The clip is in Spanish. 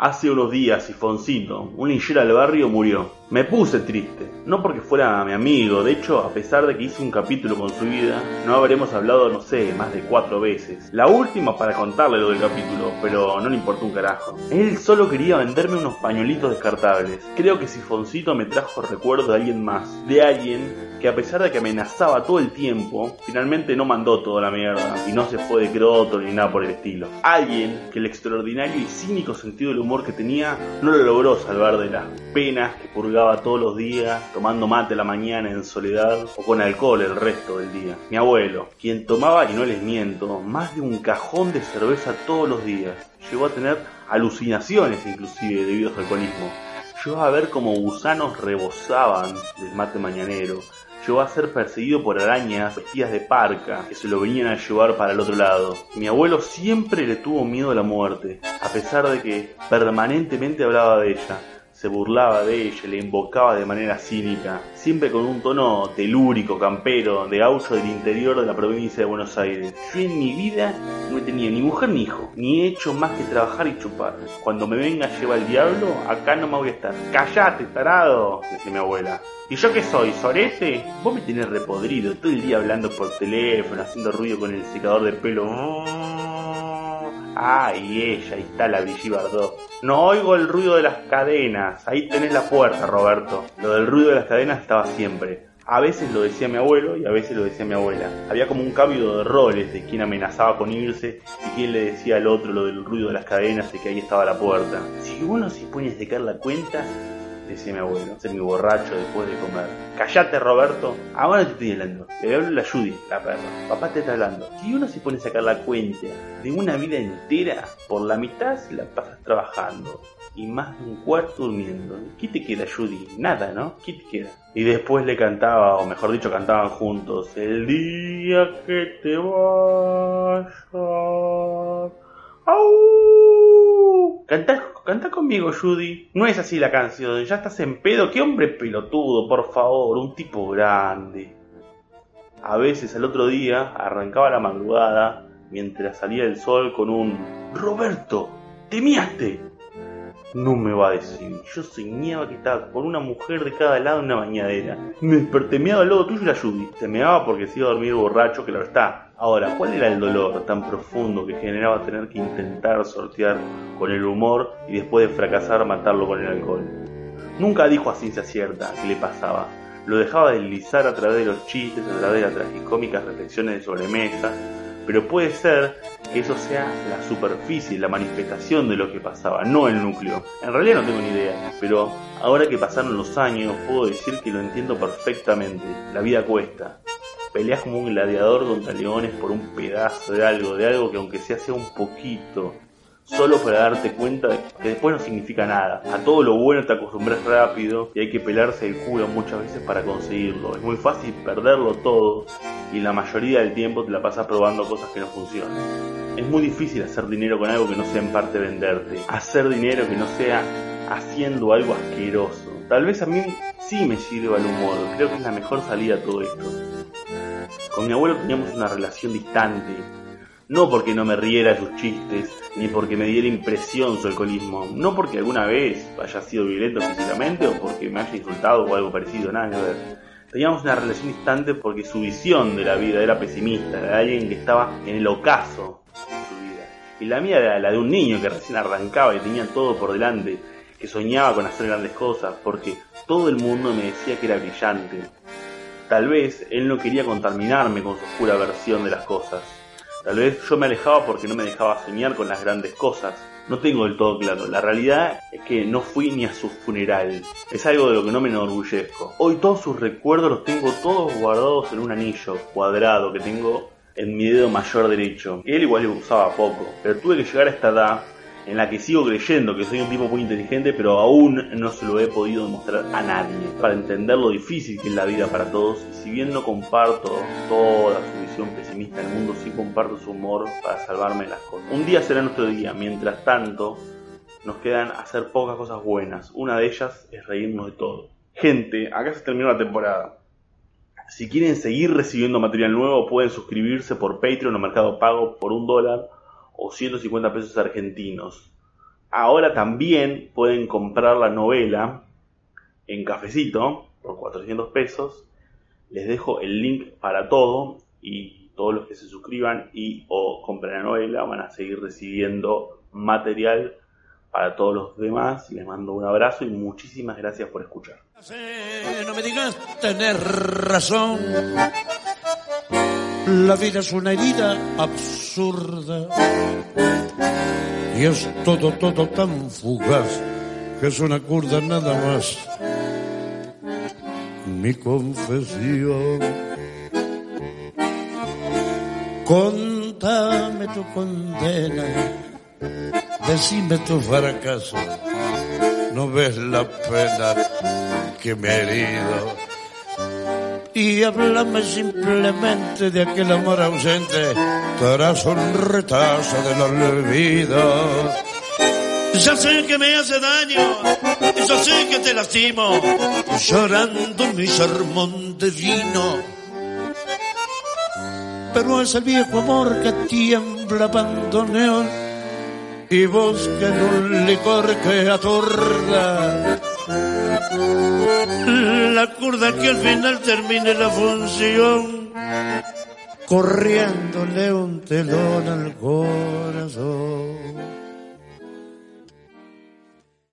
Hace unos días, Sifoncito, un linchera del barrio, murió. Me puse triste, no porque fuera mi amigo, de hecho, a pesar de que hice un capítulo con su vida, no habremos hablado, no sé, más de cuatro veces. La última para contarle lo del capítulo, pero no le importó un carajo. Él solo quería venderme unos pañuelitos descartables. Creo que Sifoncito me trajo recuerdo de alguien más, de alguien que a pesar de que amenazaba todo el tiempo, finalmente no mandó toda la mierda y no se fue de croto ni nada por el estilo. Alguien que el extraordinario y cínico sentido del humor que tenía no lo logró salvar de las penas que purgaba todos los días, tomando mate a la mañana en soledad o con alcohol el resto del día. Mi abuelo, quien tomaba, y no les miento, más de un cajón de cerveza todos los días, llegó a tener alucinaciones inclusive debido a su alcoholismo. Llegó a ver como gusanos rebosaban del mate mañanero, llegó a ser perseguido por arañas vestidas de parca que se lo venían a llevar para el otro lado. Mi abuelo siempre le tuvo miedo a la muerte, a pesar de que permanentemente hablaba de ella se burlaba de ella, le invocaba de manera cínica, siempre con un tono telúrico, campero, de gaucho del interior de la provincia de Buenos Aires. Yo en mi vida no he tenido ni mujer ni hijo, ni he hecho más que trabajar y chupar. Cuando me venga a llevar el diablo, acá no me voy a estar. ¡Cállate, tarado! decía mi abuela. ¿Y yo qué soy, sorete? Vos me tenés repodrido, todo el día hablando por teléfono, haciendo ruido con el secador de pelo. Ah, y ella, ahí está la Brigitte Bardot. No oigo el ruido de las cadenas. Ahí tenés la puerta, Roberto. Lo del ruido de las cadenas estaba siempre. A veces lo decía mi abuelo y a veces lo decía mi abuela. Había como un cambio de roles de quién amenazaba con irse y quién le decía al otro lo del ruido de las cadenas y que ahí estaba la puerta. Si uno se pone a sacar la cuenta, decía mi abuelo, ser mi borracho después de comer. Callate, Roberto. Ahora te estoy hablando. Le hablo la Judy, la perra. Papá te está hablando. Si uno se pone a sacar la cuenta de una vida entera, por la mitad se la pasas trabajando y más de un cuarto durmiendo. ¿Qué te queda, Judy? Nada, ¿no? ¿Qué te queda? Y después le cantaba, o mejor dicho, cantaban juntos. El día que te vayas. ¡Au! Cantá, canta conmigo, Judy. No es así la canción, ya estás en pedo. ¡Qué hombre pelotudo, por favor! Un tipo grande. A veces al otro día arrancaba la madrugada mientras salía el sol con un Roberto, te miaste. No me va a decir, yo soñaba que estaba con una mujer de cada lado en una bañadera. Me desperté meado al lado tuyo y la Judy. Se meaba porque se iba a dormir borracho, que lo está. Ahora, ¿cuál era el dolor tan profundo que generaba tener que intentar sortear con el humor y después de fracasar matarlo con el alcohol? Nunca dijo a ciencia cierta qué le pasaba. Lo dejaba deslizar a través de los chistes, a través de las tragicómicas reflexiones de sobremesa, pero puede ser que eso sea la superficie, la manifestación de lo que pasaba, no el núcleo. En realidad no tengo ni idea, pero ahora que pasaron los años puedo decir que lo entiendo perfectamente. La vida cuesta. Peleas como un gladiador contra leones por un pedazo de algo, de algo que aunque sea sea un poquito, solo para darte cuenta de que después no significa nada. A todo lo bueno te acostumbras rápido y hay que pelarse el culo muchas veces para conseguirlo. Es muy fácil perderlo todo y la mayoría del tiempo te la pasas probando cosas que no funcionan. Es muy difícil hacer dinero con algo que no sea en parte venderte. Hacer dinero que no sea haciendo algo asqueroso. Tal vez a mí sí me sirva el humor, creo que es la mejor salida a todo esto. Con mi abuelo teníamos una relación distante, no porque no me riera sus chistes, ni porque me diera impresión su alcoholismo, no porque alguna vez haya sido violento físicamente o porque me haya insultado o algo parecido, nada que ver. Teníamos una relación distante porque su visión de la vida era pesimista, de alguien que estaba en el ocaso de su vida. Y la mía era la de un niño que recién arrancaba y tenía todo por delante, que soñaba con hacer grandes cosas, porque todo el mundo me decía que era brillante. Tal vez él no quería contaminarme con su oscura versión de las cosas. Tal vez yo me alejaba porque no me dejaba soñar con las grandes cosas. No tengo del todo claro. La realidad es que no fui ni a su funeral. Es algo de lo que no me enorgullezco. Hoy todos sus recuerdos los tengo todos guardados en un anillo cuadrado que tengo en mi dedo mayor derecho. Él igual lo usaba poco, pero tuve que llegar a esta edad en la que sigo creyendo que soy un tipo muy inteligente, pero aún no se lo he podido demostrar a nadie, para entender lo difícil que es la vida para todos, si bien no comparto toda su pesimista del mundo, sí comparto su humor para salvarme las cosas. Un día será nuestro día, mientras tanto, nos quedan hacer pocas cosas buenas, una de ellas es reírnos de todo. Gente, acá se terminó la temporada. Si quieren seguir recibiendo material nuevo, pueden suscribirse por Patreon o Mercado Pago por un dólar o 150 pesos argentinos. ahora también pueden comprar la novela en cafecito por 400 pesos. Les dejo el link para todo y todos los que se suscriban y o compren la novela van a seguir recibiendo material para todos los demás. Les mando un abrazo y muchísimas gracias por escuchar. No me digas tener razón. La vida es una herida absurda. Y es todo, todo tan fugaz que es una curda nada más. Mi confesión. Contame tu condena, decime tu fracaso. No ves la pena que me he herido. Y háblame simplemente de aquel amor ausente, tras un retazo del olvido. Ya sé que me hace daño, ya sé que te lastimo, llorando mi sermón de vino. Pero es el viejo amor que tiembla abandoneón y busca en un licor que atorda. La curda que al final termine la función, corriéndole un telón al corazón.